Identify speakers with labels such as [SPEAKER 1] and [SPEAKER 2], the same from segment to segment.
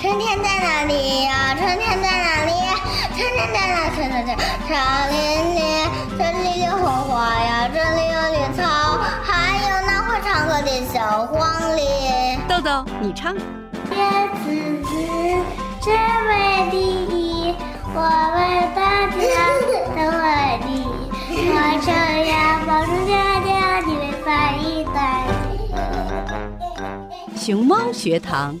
[SPEAKER 1] 春天在哪里呀？春天在哪里？春天在哪？春天在草林里，这里有红花呀，这里有绿草，还有那会唱歌的小黄鹂。
[SPEAKER 2] 豆豆，你唱。
[SPEAKER 3] 叶子子，只为第一，我为大家都为第一。我这样保重家家，你们翻译带。
[SPEAKER 2] 熊猫学堂，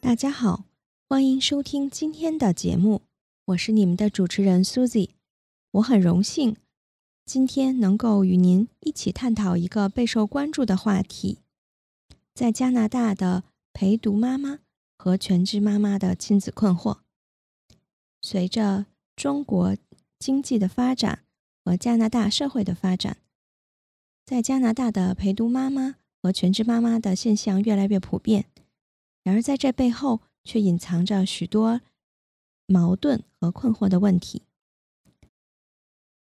[SPEAKER 4] 大家好，欢迎收听今天的节目，我是你们的主持人 Susie。我很荣幸今天能够与您一起探讨一个备受关注的话题，在加拿大的陪读妈妈和全职妈妈的亲子困惑。随着中国经济的发展和加拿大社会的发展，在加拿大的陪读妈妈和全职妈妈的现象越来越普遍。然而，在这背后却隐藏着许多矛盾和困惑的问题。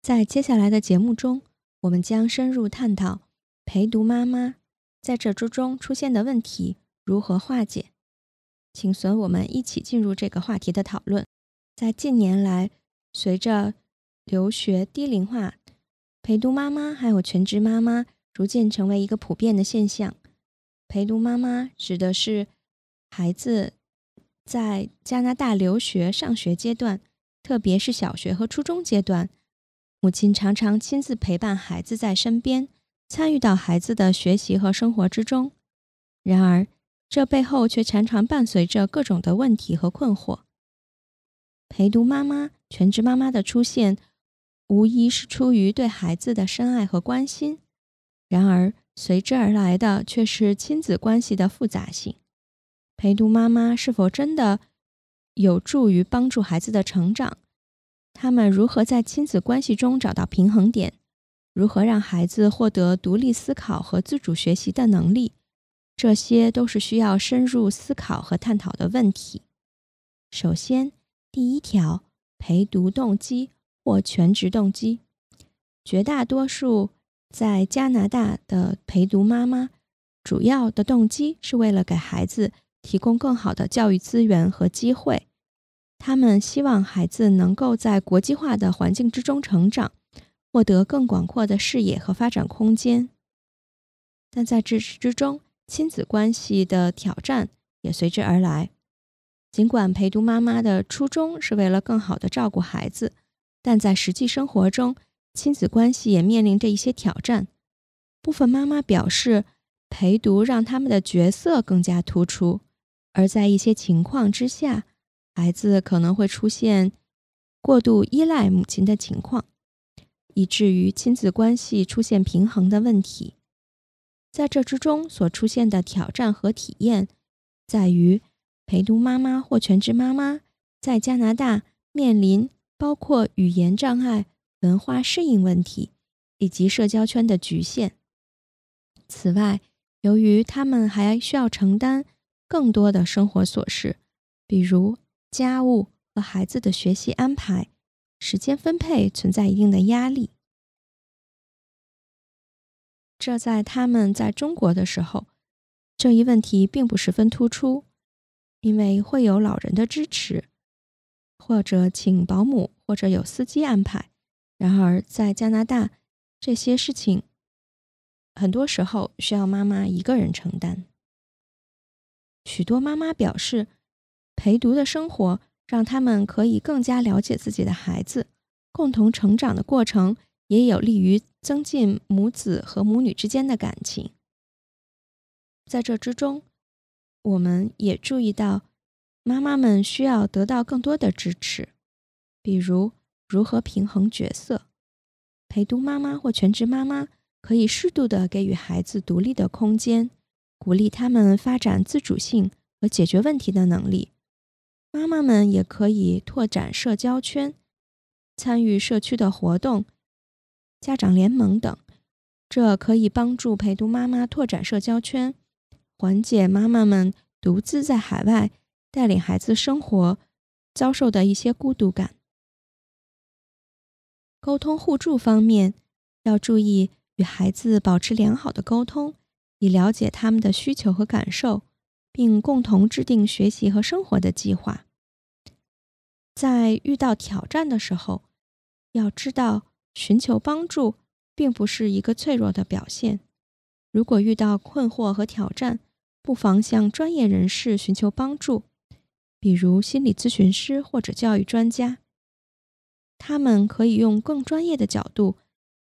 [SPEAKER 4] 在接下来的节目中，我们将深入探讨陪读妈妈在这之中出现的问题如何化解。请随我们一起进入这个话题的讨论。在近年来，随着留学低龄化，陪读妈妈还有全职妈妈逐渐成为一个普遍的现象。陪读妈妈指的是。孩子在加拿大留学上学阶段，特别是小学和初中阶段，母亲常常亲自陪伴孩子在身边，参与到孩子的学习和生活之中。然而，这背后却常常伴随着各种的问题和困惑。陪读妈妈、全职妈妈的出现，无疑是出于对孩子的深爱和关心，然而随之而来的却是亲子关系的复杂性。陪读妈妈是否真的有助于帮助孩子的成长？他们如何在亲子关系中找到平衡点？如何让孩子获得独立思考和自主学习的能力？这些都是需要深入思考和探讨的问题。首先，第一条，陪读动机或全职动机。绝大多数在加拿大的陪读妈妈，主要的动机是为了给孩子。提供更好的教育资源和机会，他们希望孩子能够在国际化的环境之中成长，获得更广阔的视野和发展空间。但在这之中，亲子关系的挑战也随之而来。尽管陪读妈妈的初衷是为了更好的照顾孩子，但在实际生活中，亲子关系也面临着一些挑战。部分妈妈表示，陪读让他们的角色更加突出。而在一些情况之下，孩子可能会出现过度依赖母亲的情况，以至于亲子关系出现平衡的问题。在这之中所出现的挑战和体验，在于陪读妈妈或全职妈妈在加拿大面临包括语言障碍、文化适应问题以及社交圈的局限。此外，由于他们还需要承担更多的生活琐事，比如家务和孩子的学习安排，时间分配存在一定的压力。这在他们在中国的时候，这一问题并不十分突出，因为会有老人的支持，或者请保姆，或者有司机安排。然而在加拿大，这些事情很多时候需要妈妈一个人承担。许多妈妈表示，陪读的生活让他们可以更加了解自己的孩子，共同成长的过程也有利于。增进母子和母女之间的感情。在这之中，我们也注意到，妈妈们需要得到更多的支持，比如如何平衡角色。陪读妈妈或全职妈妈可以适度的给予孩子独立的空间，鼓励他们发展自主性和解决问题的能力。妈妈们也可以拓展社交圈，参与社区的活动。家长联盟等，这可以帮助陪读妈妈拓展社交圈，缓解妈妈们独自在海外带领孩子生活遭受的一些孤独感。沟通互助方面，要注意与孩子保持良好的沟通，以了解他们的需求和感受，并共同制定学习和生活的计划。在遇到挑战的时候，要知道。寻求帮助并不是一个脆弱的表现。如果遇到困惑和挑战，不妨向专业人士寻求帮助，比如心理咨询师或者教育专家。他们可以用更专业的角度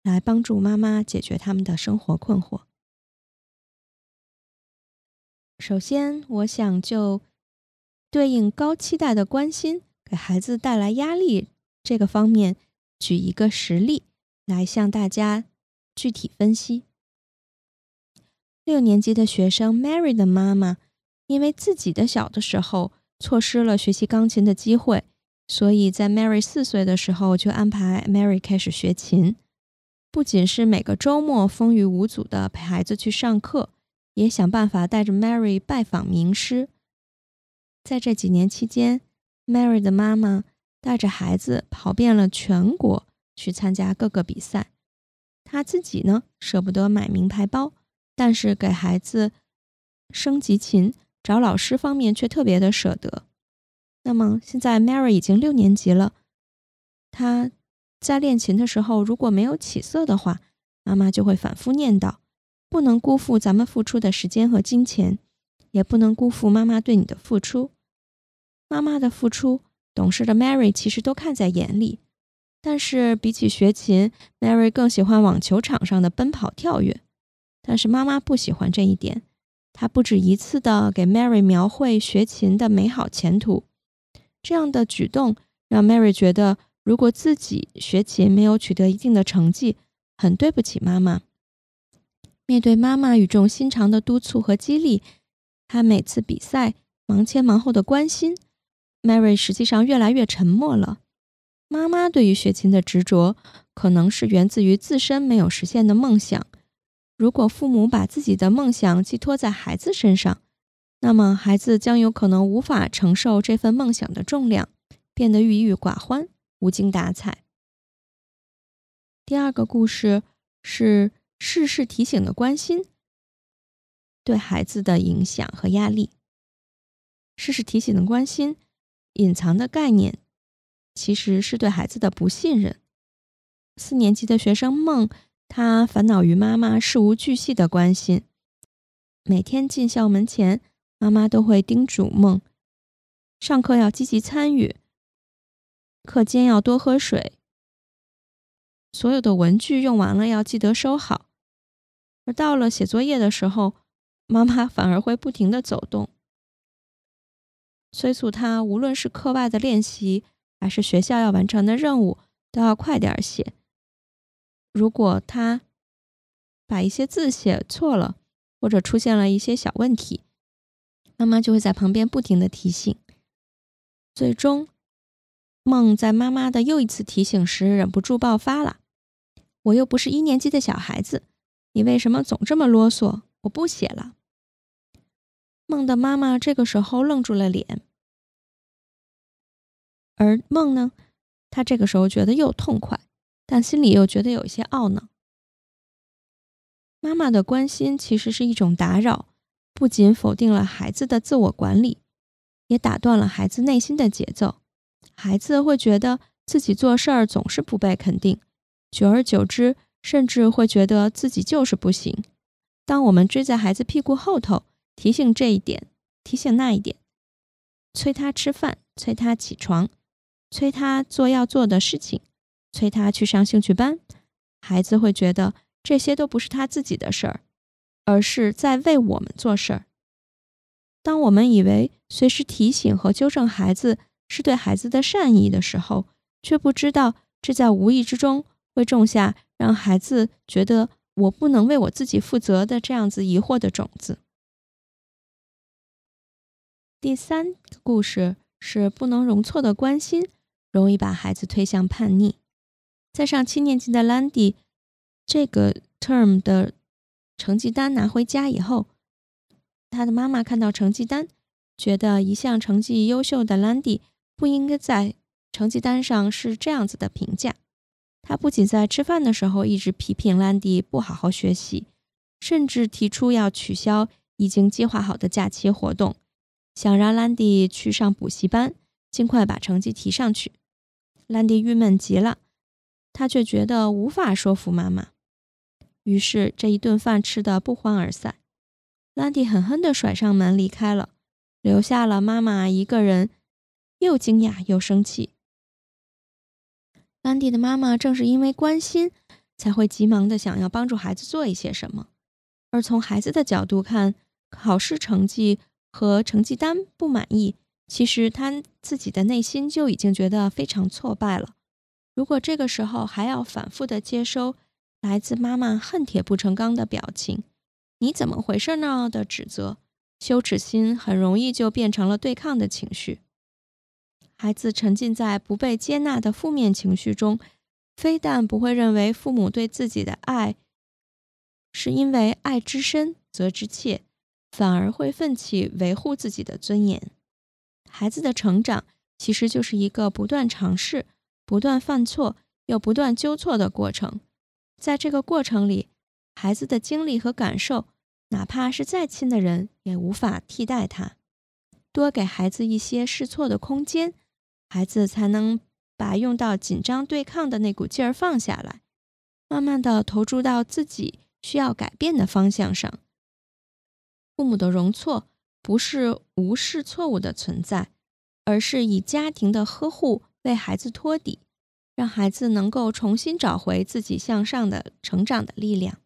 [SPEAKER 4] 来帮助妈妈解决他们的生活困惑。首先，我想就对应高期待的关心给孩子带来压力这个方面。举一个实例来向大家具体分析。六年级的学生 Mary 的妈妈，因为自己的小的时候错失了学习钢琴的机会，所以在 Mary 四岁的时候就安排 Mary 开始学琴。不仅是每个周末风雨无阻的陪孩子去上课，也想办法带着 Mary 拜访名师。在这几年期间，Mary 的妈妈。带着孩子跑遍了全国去参加各个比赛，他自己呢舍不得买名牌包，但是给孩子升级琴、找老师方面却特别的舍得。那么现在 Mary 已经六年级了，她在练琴的时候如果没有起色的话，妈妈就会反复念叨：不能辜负咱们付出的时间和金钱，也不能辜负妈妈对你的付出。妈妈的付出。懂事的 Mary 其实都看在眼里，但是比起学琴，Mary 更喜欢网球场上的奔跑跳跃。但是妈妈不喜欢这一点，她不止一次的给 Mary 描绘学琴的美好前途。这样的举动让 Mary 觉得，如果自己学琴没有取得一定的成绩，很对不起妈妈。面对妈妈语重心长的督促和激励，她每次比赛忙前忙后的关心。Mary 实际上越来越沉默了。妈妈对于学琴的执着，可能是源自于自身没有实现的梦想。如果父母把自己的梦想寄托在孩子身上，那么孩子将有可能无法承受这份梦想的重量，变得郁郁寡欢、无精打采。第二个故事是事事提醒的关心对孩子的影响和压力。事事提醒的关心。隐藏的概念，其实是对孩子的不信任。四年级的学生梦，他烦恼于妈妈事无巨细的关心。每天进校门前，妈妈都会叮嘱梦：上课要积极参与，课间要多喝水，所有的文具用完了要记得收好。而到了写作业的时候，妈妈反而会不停的走动。催促他，无论是课外的练习，还是学校要完成的任务，都要快点写。如果他把一些字写错了，或者出现了一些小问题，妈妈就会在旁边不停的提醒。最终，梦在妈妈的又一次提醒时，忍不住爆发了：“我又不是一年级的小孩子，你为什么总这么啰嗦？我不写了。”梦的妈妈这个时候愣住了脸，而梦呢，她这个时候觉得又痛快，但心里又觉得有一些懊恼。妈妈的关心其实是一种打扰，不仅否定了孩子的自我管理，也打断了孩子内心的节奏。孩子会觉得自己做事儿总是不被肯定，久而久之，甚至会觉得自己就是不行。当我们追在孩子屁股后头，提醒这一点，提醒那一点，催他吃饭，催他起床，催他做要做的事情，催他去上兴趣班，孩子会觉得这些都不是他自己的事儿，而是在为我们做事儿。当我们以为随时提醒和纠正孩子是对孩子的善意的时候，却不知道这在无意之中会种下让孩子觉得我不能为我自己负责的这样子疑惑的种子。第三个故事是不能容错的关心，容易把孩子推向叛逆。在上七年级的兰迪，这个 term 的成绩单拿回家以后，他的妈妈看到成绩单，觉得一向成绩优秀的兰迪不应该在成绩单上是这样子的评价。他不仅在吃饭的时候一直批评兰迪不好好学习，甚至提出要取消已经计划好的假期活动。想让兰迪去上补习班，尽快把成绩提上去。兰迪郁闷极了，他却觉得无法说服妈妈，于是这一顿饭吃得不欢而散。兰迪狠狠地甩上门离开了，留下了妈妈一个人，又惊讶又生气。兰迪的妈妈正是因为关心，才会急忙的想要帮助孩子做一些什么，而从孩子的角度看，考试成绩。和成绩单不满意，其实他自己的内心就已经觉得非常挫败了。如果这个时候还要反复的接收来自妈妈恨铁不成钢的表情，你怎么回事呢的指责，羞耻心很容易就变成了对抗的情绪。孩子沉浸在不被接纳的负面情绪中，非但不会认为父母对自己的爱是因为爱之深责之切。反而会奋起维护自己的尊严。孩子的成长其实就是一个不断尝试、不断犯错又不断纠错的过程。在这个过程里，孩子的经历和感受，哪怕是再亲的人也无法替代他。多给孩子一些试错的空间，孩子才能把用到紧张对抗的那股劲儿放下来，慢慢的投注到自己需要改变的方向上。父母的容错不是无视错误的存在，而是以家庭的呵护为孩子托底，让孩子能够重新找回自己向上的成长的力量。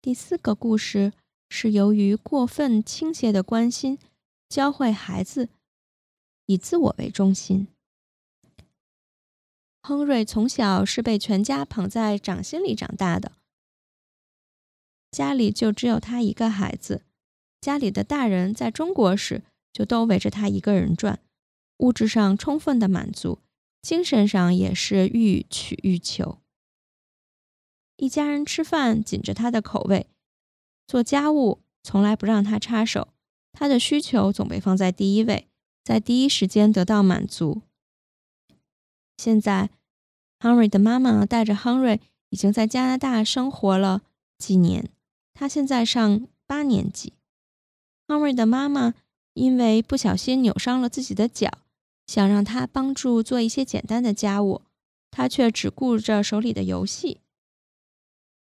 [SPEAKER 4] 第四个故事是由于过分倾斜的关心，教会孩子以自我为中心。亨瑞从小是被全家捧在掌心里长大的。家里就只有他一个孩子，家里的大人在中国时就都围着他一个人转，物质上充分的满足，精神上也是欲取欲求。一家人吃饭紧着他的口味，做家务从来不让他插手，他的需求总被放在第一位，在第一时间得到满足。现在，Henry 的妈妈带着 Henry 已经在加拿大生活了几年。他现在上八年级。亨瑞的妈妈因为不小心扭伤了自己的脚，想让他帮助做一些简单的家务，他却只顾着手里的游戏。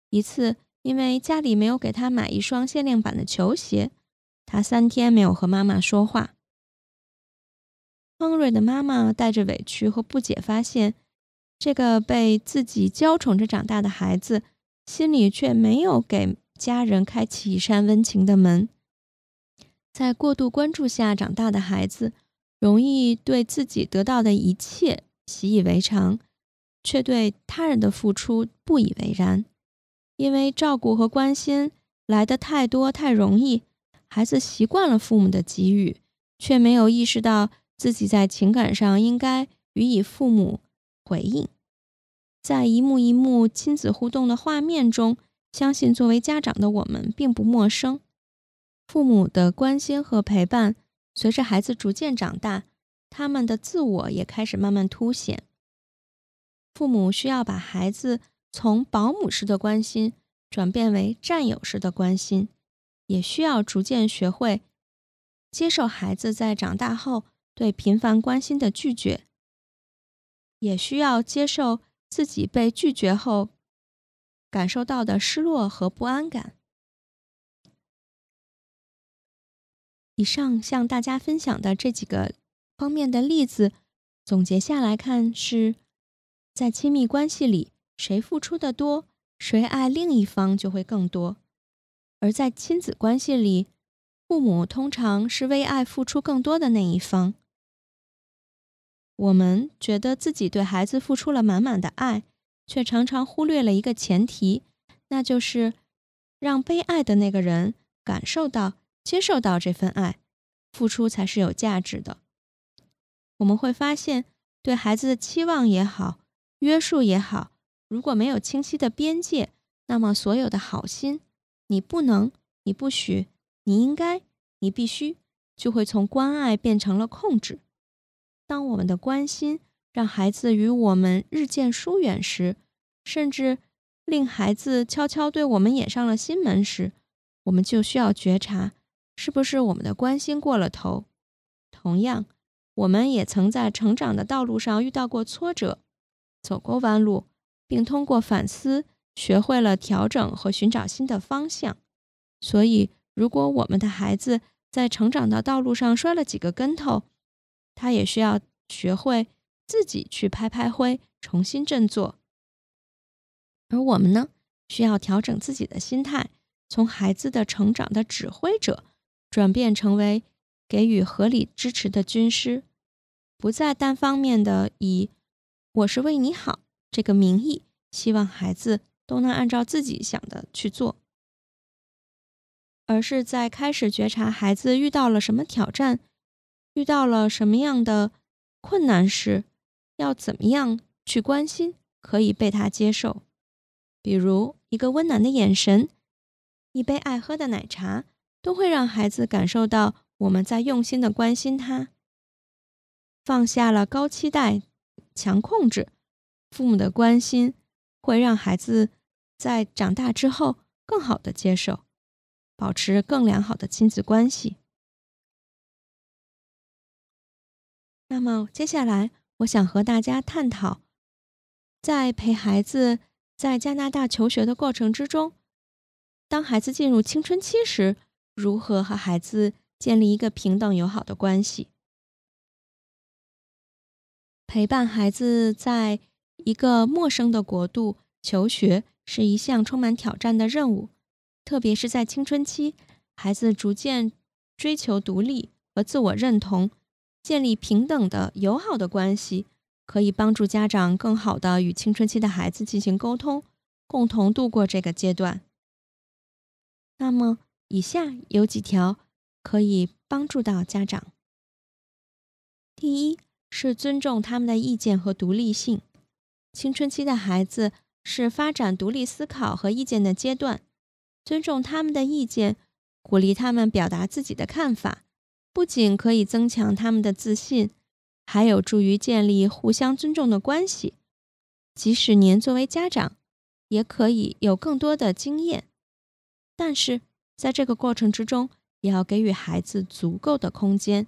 [SPEAKER 4] 一次，因为家里没有给他买一双限量版的球鞋，他三天没有和妈妈说话。康瑞的妈妈带着委屈和不解，发现这个被自己娇宠着长大的孩子，心里却没有给。家人开启一扇温情的门，在过度关注下长大的孩子，容易对自己得到的一切习以为常，却对他人的付出不以为然。因为照顾和关心来的太多太容易，孩子习惯了父母的给予，却没有意识到自己在情感上应该予以父母回应。在一幕一幕亲子互动的画面中。相信作为家长的我们并不陌生。父母的关心和陪伴，随着孩子逐渐长大，他们的自我也开始慢慢凸显。父母需要把孩子从保姆式的关心转变为战友式的关心，也需要逐渐学会接受孩子在长大后对频繁关心的拒绝，也需要接受自己被拒绝后感受到的失落和不安感。以上向大家分享的这几个方面的例子，总结下来看，是在亲密关系里，谁付出的多，谁爱另一方就会更多；而在亲子关系里，父母通常是为爱付出更多的那一方。我们觉得自己对孩子付出了满满的爱，却常常忽略了一个前提，那就是让被爱的那个人感受到。接受到这份爱，付出才是有价值的。我们会发现，对孩子的期望也好，约束也好，如果没有清晰的边界，那么所有的好心，你不能，你不许，你应该，你必须，就会从关爱变成了控制。当我们的关心让孩子与我们日渐疏远时，甚至令孩子悄悄对我们掩上了心门时，我们就需要觉察。是不是我们的关心过了头？同样，我们也曾在成长的道路上遇到过挫折，走过弯路，并通过反思学会了调整和寻找新的方向。所以，如果我们的孩子在成长的道路上摔了几个跟头，他也需要学会自己去拍拍灰，重新振作。而我们呢，需要调整自己的心态，从孩子的成长的指挥者。转变成为给予合理支持的军师，不再单方面的以“我是为你好”这个名义，希望孩子都能按照自己想的去做，而是在开始觉察孩子遇到了什么挑战，遇到了什么样的困难时，要怎么样去关心，可以被他接受。比如一个温暖的眼神，一杯爱喝的奶茶。都会让孩子感受到我们在用心的关心他，放下了高期待、强控制。父母的关心会让孩子在长大之后更好的接受，保持更良好的亲子关系。那么接下来，我想和大家探讨，在陪孩子在加拿大求学的过程之中，当孩子进入青春期时。如何和孩子建立一个平等友好的关系？陪伴孩子在一个陌生的国度求学是一项充满挑战的任务，特别是在青春期，孩子逐渐追求独立和自我认同，建立平等的友好的关系，可以帮助家长更好的与青春期的孩子进行沟通，共同度过这个阶段。那么。以下有几条可以帮助到家长。第一是尊重他们的意见和独立性。青春期的孩子是发展独立思考和意见的阶段，尊重他们的意见，鼓励他们表达自己的看法，不仅可以增强他们的自信，还有助于建立互相尊重的关系。即使您作为家长，也可以有更多的经验，但是。在这个过程之中，也要给予孩子足够的空间，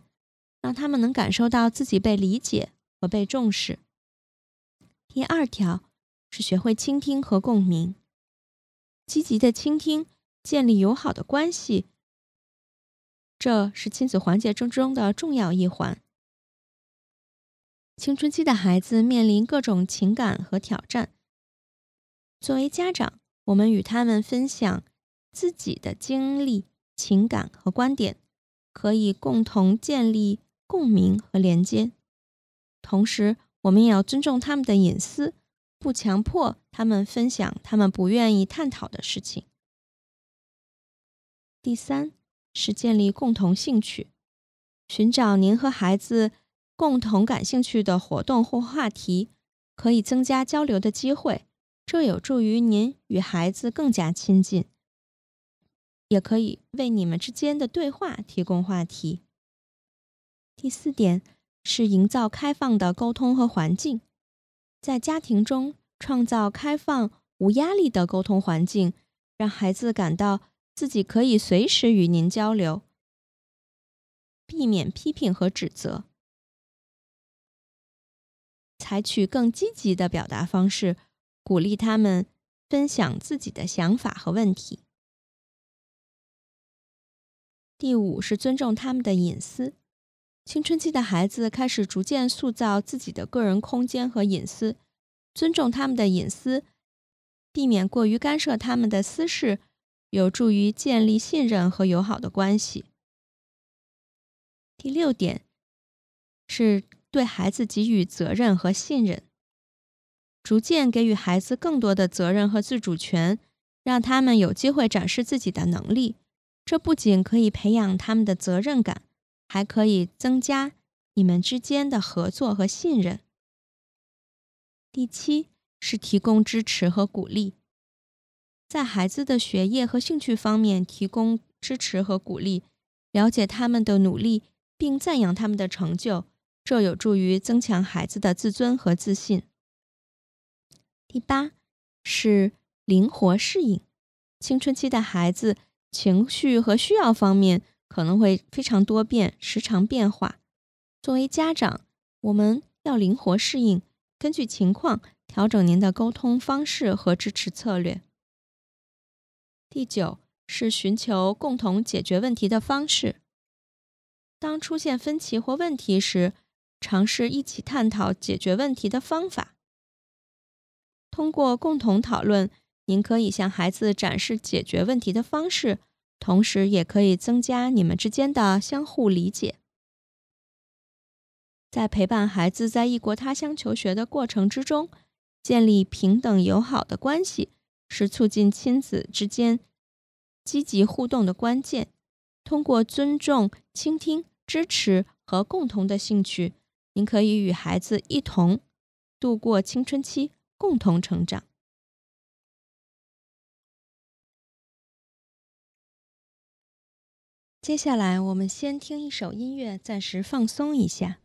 [SPEAKER 4] 让他们能感受到自己被理解和被重视。第二条是学会倾听和共鸣，积极的倾听，建立友好的关系，这是亲子环节之中的重要一环。青春期的孩子面临各种情感和挑战，作为家长，我们与他们分享。自己的经历、情感和观点，可以共同建立共鸣和连接。同时，我们也要尊重他们的隐私，不强迫他们分享他们不愿意探讨的事情。第三是建立共同兴趣，寻找您和孩子共同感兴趣的活动或话题，可以增加交流的机会，这有助于您与孩子更加亲近。也可以为你们之间的对话提供话题。第四点是营造开放的沟通和环境，在家庭中创造开放、无压力的沟通环境，让孩子感到自己可以随时与您交流，避免批评和指责，采取更积极的表达方式，鼓励他们分享自己的想法和问题。第五是尊重他们的隐私。青春期的孩子开始逐渐塑造自己的个人空间和隐私，尊重他们的隐私，避免过于干涉他们的私事，有助于建立信任和友好的关系。第六点是对孩子给予责任和信任，逐渐给予孩子更多的责任和自主权，让他们有机会展示自己的能力。这不仅可以培养他们的责任感。还可以增加你们之间的合作和信任。第七是提供支持和鼓励，在孩子的学业和兴趣方面提供支持和鼓励，了解他们的努力并赞扬他们的成就，这有助于增强孩子的自尊和自信。第八是灵活适应，青春期的孩子情绪和需要方面。可能会非常多变，时常变化。作为家长，我们要灵活适应，根据情况调整您的沟通方式和支持策略。第九是寻求共同解决问题的方式。当出现分歧或问题时，尝试一起探讨解决问题的方法。通过共同讨论，您可以向孩子展示解决问题的方式。同时，也可以增加你们之间的相互理解。在陪伴孩子在异国他乡求学的过程之中，建立平等友好的关系是促进亲子之间积极互动的关键。通过尊重、倾听、支持和共同的兴趣，您可以与孩子一同度过青春期，共同成长。接下来，我们先听一首音乐，暂时放松一下。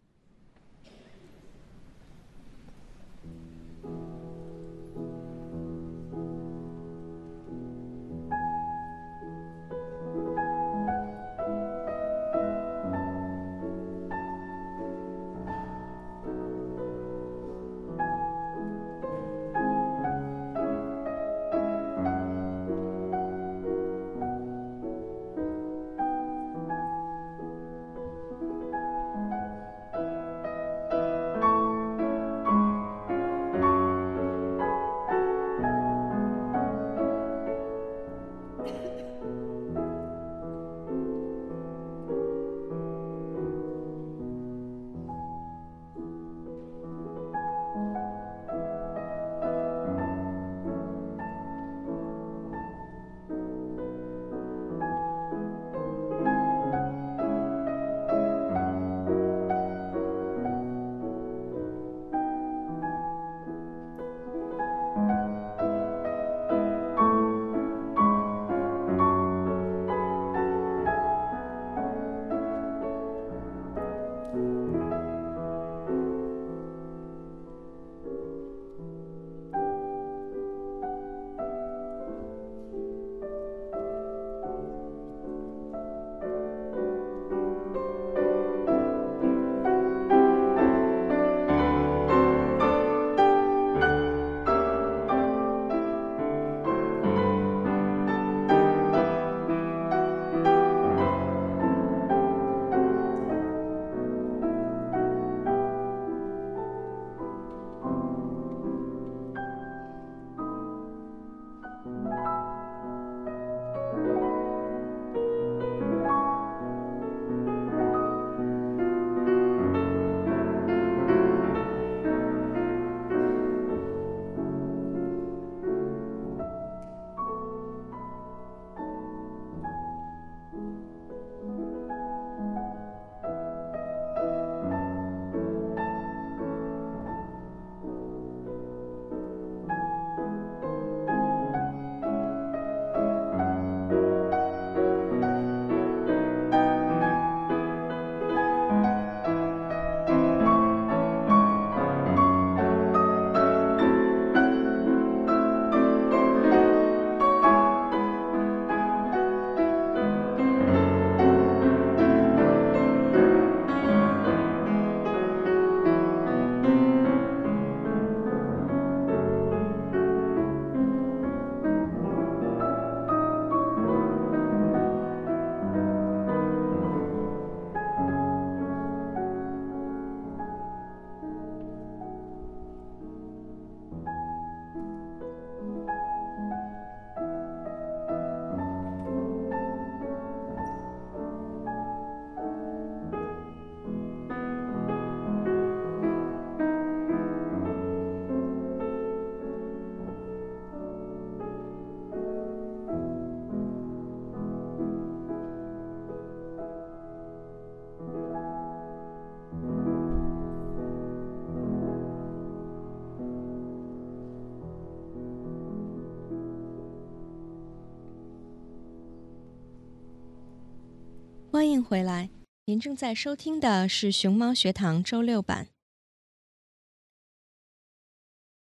[SPEAKER 4] 欢迎回来，您正在收听的是熊猫学堂周六版。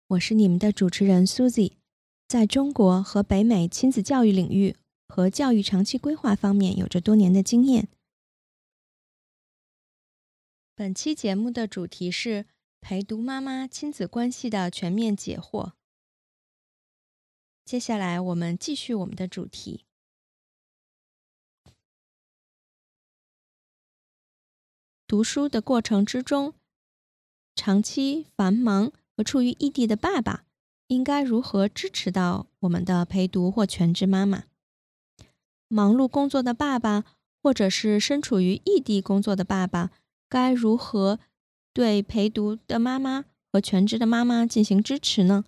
[SPEAKER 4] 我是你们的主持人 Susie，在中国和北美亲子教育领域和教育长期规划方面有着多年的经验。本期节目的主题是陪读妈妈亲子关系的全面解惑。接下来我们继续我们的主题。读书的过程之中，长期繁忙。和处于异地的爸爸应该如何支持到我们的陪读或全职妈妈？忙碌工作的爸爸，或者是身处于异地工作的爸爸，该如何对陪读的妈妈和全职的妈妈进行支持呢？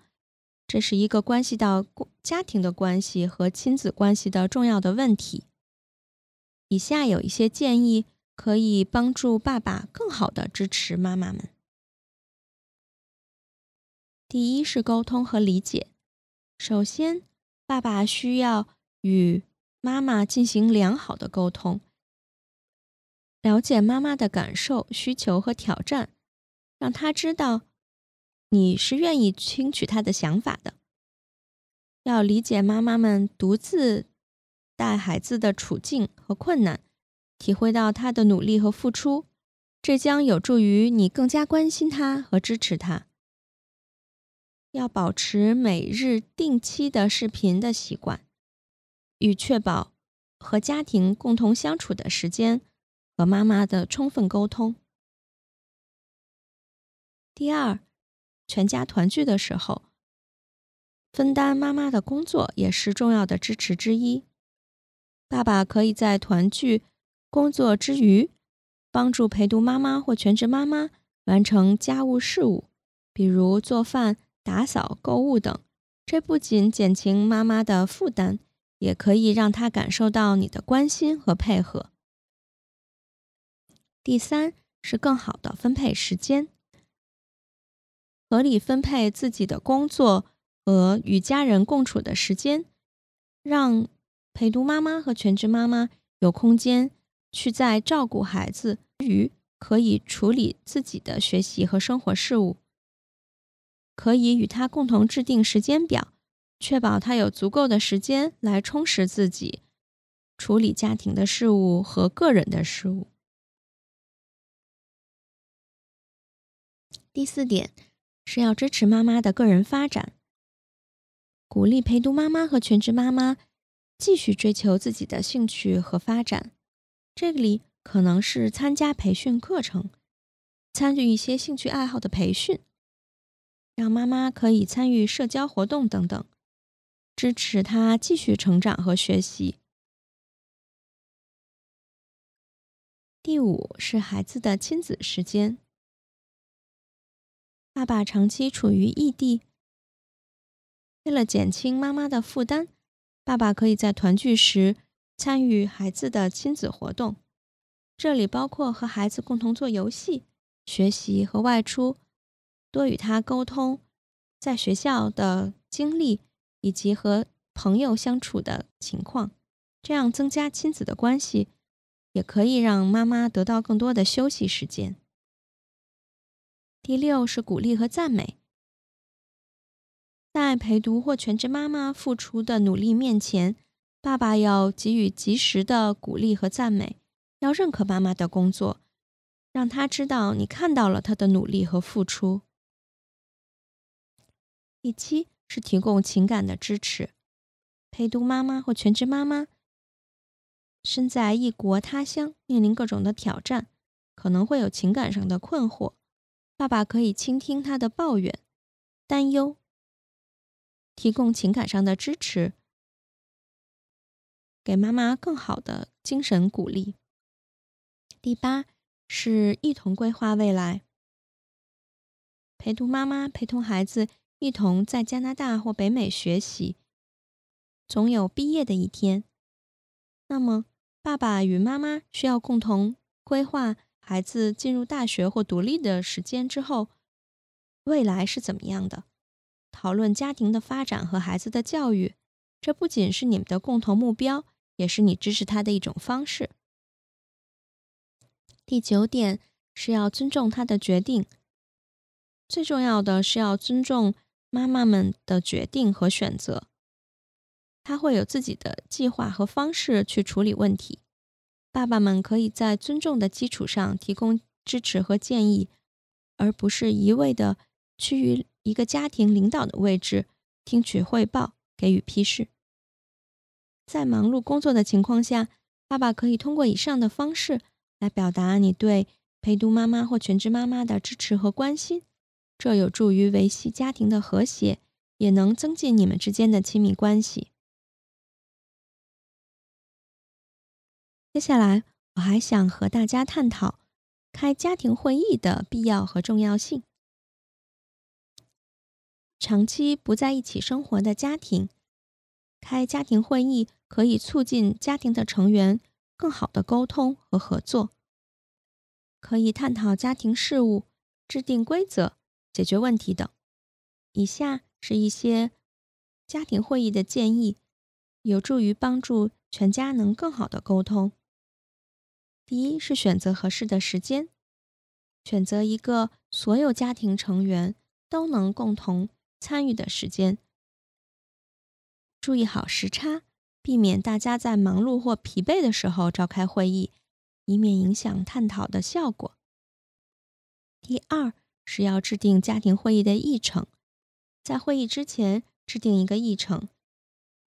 [SPEAKER 4] 这是一个关系到家庭的关系和亲子关系的重要的问题。以下有一些建议，可以帮助爸爸更好的支持妈妈们。第一是沟通和理解。首先，爸爸需要与妈妈进行良好的沟通，了解妈妈的感受、需求和挑战，让他知道你是愿意听取他的想法的。要理解妈妈们独自带孩子的处境和困难，体会到他的努力和付出，这将有助于你更加关心他和支持他。要保持每日定期的视频的习惯，与确保和家庭共同相处的时间和妈妈的充分沟通。第二，全家团聚的时候，分担妈妈的工作也是重要的支持之一。爸爸可以在团聚工作之余，帮助陪读妈妈或全职妈妈完成家务事务，比如做饭。打扫、购物等，这不仅减轻妈妈的负担，也可以让她感受到你的关心和配合。第三是更好的分配时间，合理分配自己的工作和与家人共处的时间，让陪读妈妈和全职妈妈有空间去在照顾孩子之余，可以处理自己的学习和生活事务。可以与他共同制定时间表，确保他有足够的时间来充实自己，处理家庭的事务和个人的事务。第四点是要支持妈妈的个人发展，鼓励陪读妈妈和全职妈妈继续追求自己的兴趣和发展。这里可能是参加培训课程，参与一些兴趣爱好的培训。让妈妈可以参与社交活动等等，支持她继续成长和学习。第五是孩子的亲子时间。爸爸长期处于异地，为了减轻妈妈的负担，爸爸可以在团聚时参与孩子的亲子活动，这里包括和孩子共同做游戏、学习和外出。多与他沟通，在学校的经历以及和朋友相处的情况，这样增加亲子的关系，也可以让妈妈得到更多的休息时间。第六是鼓励和赞美，在陪读或全职妈妈付出的努力面前，爸爸要给予及时的鼓励和赞美，要认可妈妈的工作，让他知道你看到了他的努力和付出。第七是提供情感的支持，陪读妈妈或全职妈妈身在异国他乡，面临各种的挑战，可能会有情感上的困惑。爸爸可以倾听他的抱怨、担忧，提供情感上的支持，给妈妈更好的精神鼓励。第八是一同规划未来，陪读妈妈陪同孩子。一同在加拿大或北美学习，总有毕业的一天。那么，爸爸与妈妈需要共同规划孩子进入大学或独立的时间之后，未来是怎么样的？讨论家庭的发展和孩子的教育，这不仅是你们的共同目标，也是你支持他的一种方式。第九点是要尊重他的决定。最重要的是要尊重妈妈们的决定和选择。他会有自己的计划和方式去处理问题。爸爸们可以在尊重的基础上提供支持和建议，而不是一味的趋于一个家庭领导的位置，听取汇报，给予批示。在忙碌工作的情况下，爸爸可以通过以上的方式来表达你对陪读妈妈或全职妈妈的支持和关心。这有助于维系家庭的和谐，也能增进你们之间的亲密关系。接下来，我还想和大家探讨开家庭会议的必要和重要性。长期不在一起生活的家庭，开家庭会议可以促进家庭的成员更好的沟通和合作，可以探讨家庭事务，制定规则。解决问题等。以下是一些家庭会议的建议，有助于帮助全家能更好的沟通。第一是选择合适的时间，选择一个所有家庭成员都能共同参与的时间。注意好时差，避免大家在忙碌或疲惫的时候召开会议，以免影响探讨的效果。第二。是要制定家庭会议的议程，在会议之前制定一个议程，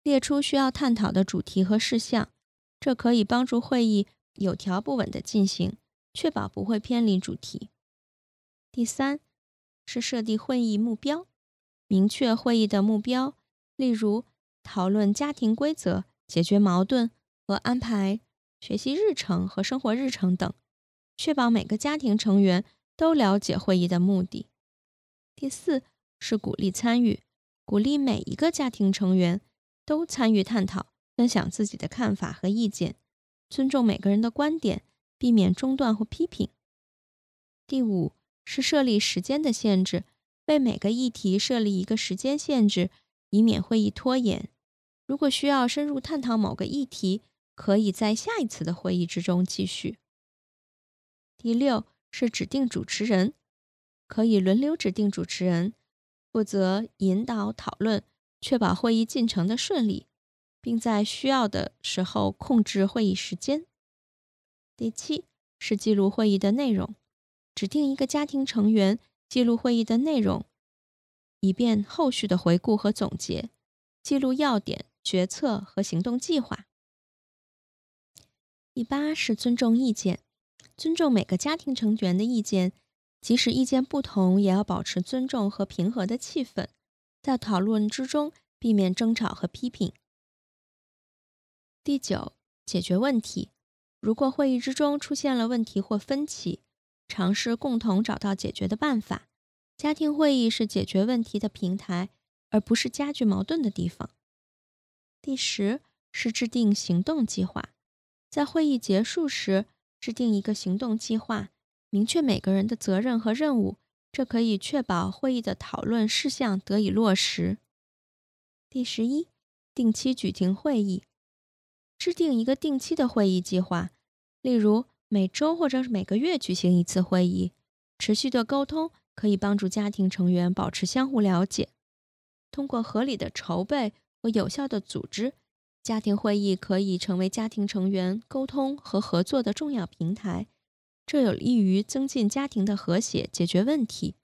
[SPEAKER 4] 列出需要探讨的主题和事项，这可以帮助会议有条不紊的进行，确保不会偏离主题。第三是设定会议目标，明确会议的目标，例如讨论家庭规则、解决矛盾和安排学习日程和生活日程等，确保每个家庭成员。都了解会议的目的。第四是鼓励参与，鼓励每一个家庭成员都参与探讨，分享自己的看法和意见，尊重每个人的观点，避免中断或批评。第五是设立时间的限制，为每个议题设立一个时间限制，以免会议拖延。如果需要深入探讨某个议题，可以在下一次的会议之中继续。第六。是指定主持人，可以轮流指定主持人，负责引导讨论，确保会议进程的顺利，并在需要的时候控制会议时间。第七是记录会议的内容，指定一个家庭成员记录会议的内容，以便后续的回顾和总结，记录要点、决策和行动计划。第八是尊重意见。尊重每个家庭成员的意见，即使意见不同，也要保持尊重和平和的气氛，在讨论之中避免争吵和批评。第九，解决问题。如果会议之中出现了问题或分歧，尝试共同找到解决的办法。家庭会议是解决问题的平台，而不是加剧矛盾的地方。第十是制定行动计划，在会议结束时。制定一个行动计划，明确每个人的责任和任务，这可以确保会议的讨论事项得以落实。第十一，定期举行会议，制定一个定期的会议计划，例如每周或者是每个月举行一次会议。持续的沟通可以帮助家庭成员保持相互了解。通过合理的筹备和有效的组织。家庭会议可以成为家庭成员沟通和合作的重要平台，这有利于增进家庭的和谐、解决问题、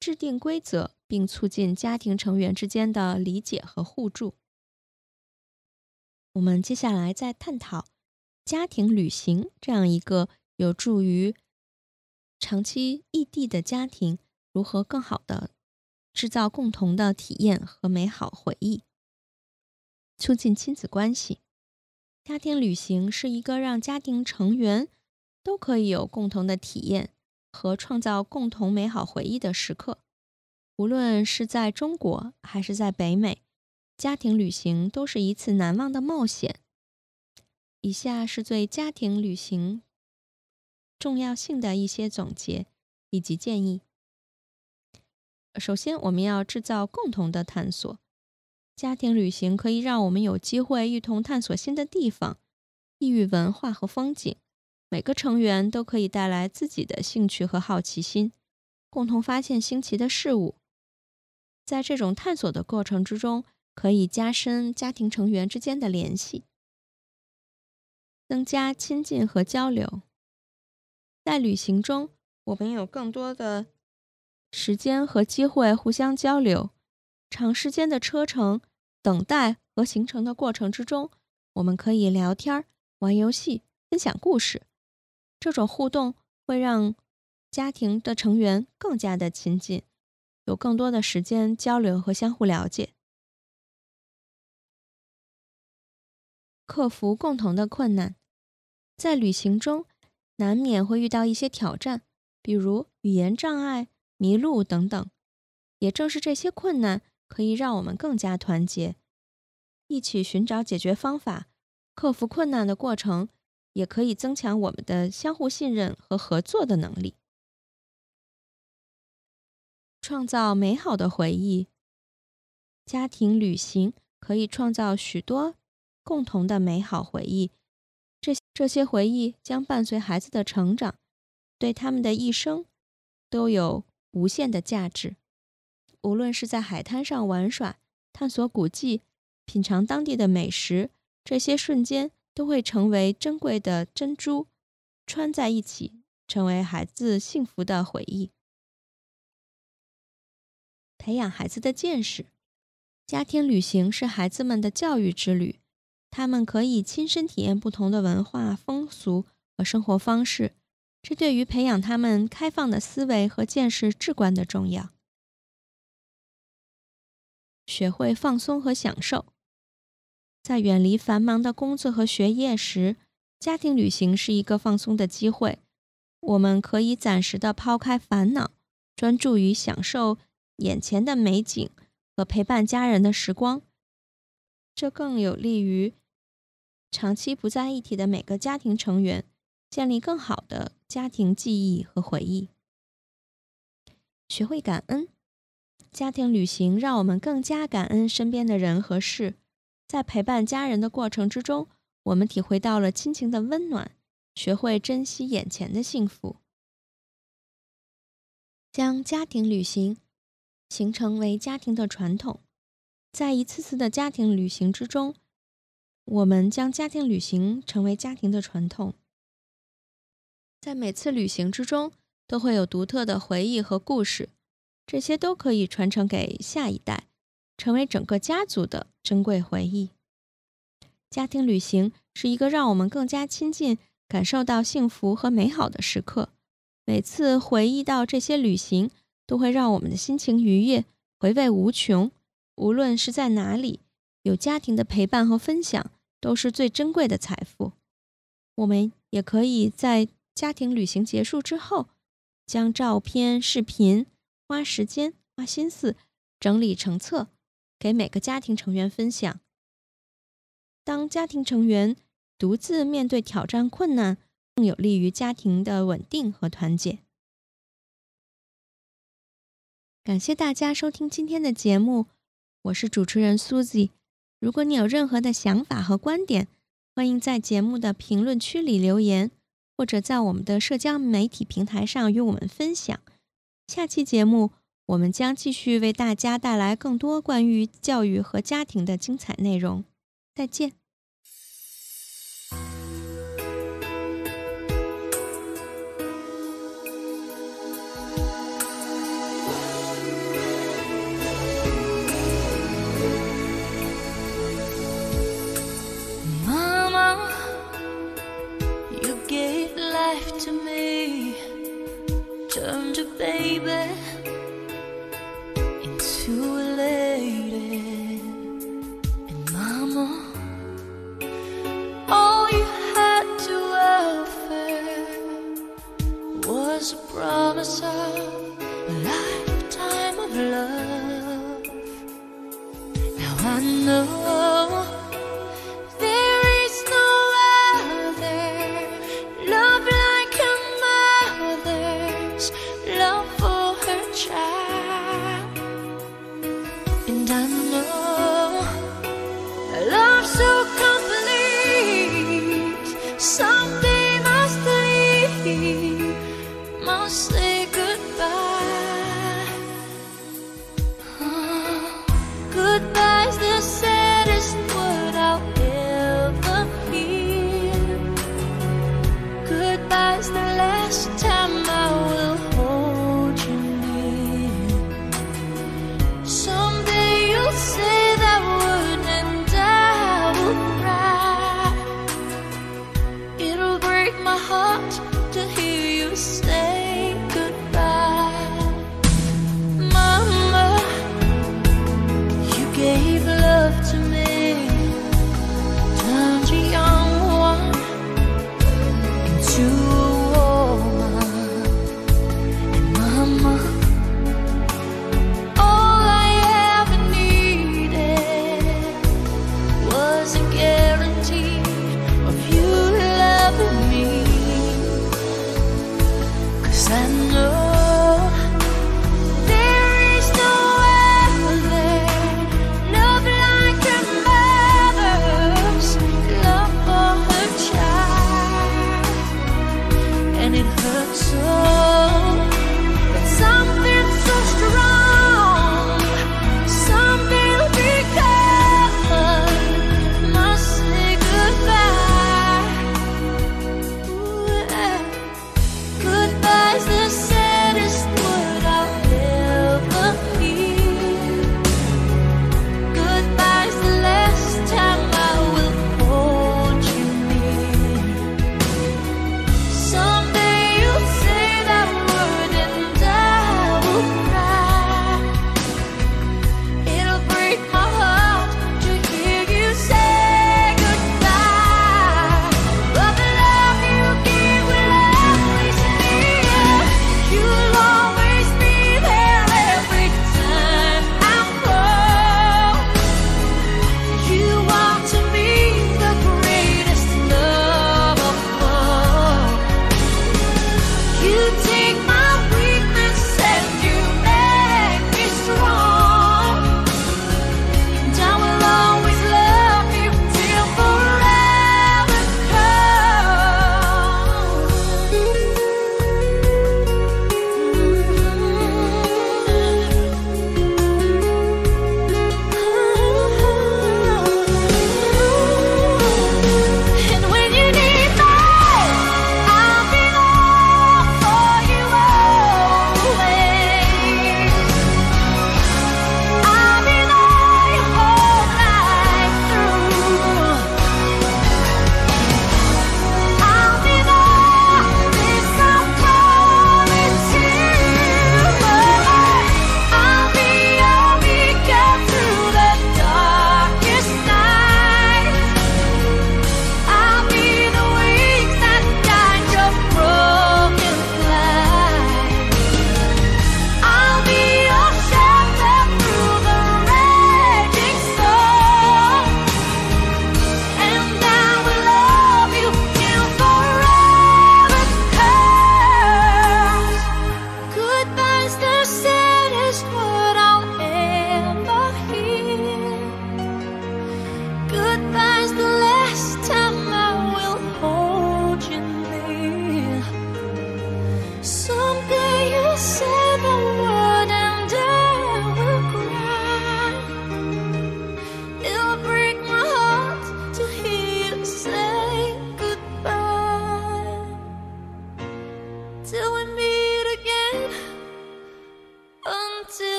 [SPEAKER 4] 制定规则，并促进家庭成员之间的理解和互助。我们接下来再探讨家庭旅行这样一个有助于长期异地的家庭如何更好的制造共同的体验和美好回忆。促进亲子关系，家庭旅行是一个让家庭成员都可以有共同的体验和创造共同美好回忆的时刻。无论是在中国还是在北美，家庭旅行都是一次难忘的冒险。以下是对家庭旅行重要性的一些总结以及建议。首先，我们要制造共同的探索。家庭旅行可以让我们有机会一同探索新的地方、异域文化和风景，每个成员都可以带来自己的兴趣和好奇心，共同发现新奇的事物。在这种探索的过程之中，可以加深家庭成员之间的联系，增加亲近和交流。在旅行中，我们有更多的时间和机会互相交流。长时间的车程、等待和行程的过程之中，我们可以聊天、玩游戏、分享故事。这种互动会让家庭的成员更加的亲近，有更多的时间交流和相互了解。克服共同的困难，在旅行中难免会遇到一些挑战，比如语言障碍、迷路等等。也正是这些困难。可以让我们更加团结，一起寻找解决方法，克服困难的过程，也可以增强我们的相互信任和合作的能力，创造美好的回忆。家庭旅行可以创造许多共同的美好回忆，这些回忆将伴随孩子的成长，对他们的一生都有无限的价值。无论是在海滩上玩耍、探索古迹、品尝当地的美食，这些瞬间都会成为珍贵的珍珠，穿在一起，成为孩子幸福的回忆。培养孩子的见识，家庭旅行是孩子们的教育之旅，他们可以亲身体验不同的文化风俗和生活方式，这对于培养他们开放的思维和见识至关的重要。学会放松和享受，在远离繁忙的工作和学业时，家庭旅行是一个放松的机会。我们可以暂时的抛开烦恼，专注于享受眼前的美景和陪伴家人的时光。这更有利于长期不在一起的每个家庭成员建立更好的家庭记忆和回忆。学会感恩。家庭旅行让我们更加感恩身边的人和事，在陪伴家人的过程之中，我们体会到了亲情的温暖，学会珍惜眼前的幸福。将家庭旅行形成为家庭的传统，在一次次的家庭旅行之中，我们将家庭旅行成为家庭的传统，在每次旅行之中都会有独特的回忆和故事。这些都可以传承给下一代，成为整个家族的珍贵回忆。家庭旅行是一个让我们更加亲近、感受到幸福和美好的时刻。每次回忆到这些旅行，都会让我们的心情愉悦，回味无穷。无论是在哪里，有家庭的陪伴和分享，都是最珍贵的财富。我们也可以在家庭旅行结束之后，将照片、视频。花时间、花心思整理成册，给每个家庭成员分享。当家庭成员独自面对挑战困难，更有利于家庭的稳定和团结。感谢大家收听今天的节目，我是主持人苏 y 如果你有任何的想法和观点，欢迎在节目的评论区里留言，或者在我们的社交媒体平台上与我们分享。下期节目，我们将继续为大家带来更多关于教育和家庭的精彩内容。再见。
[SPEAKER 5] myself a lifetime of love. Now I know.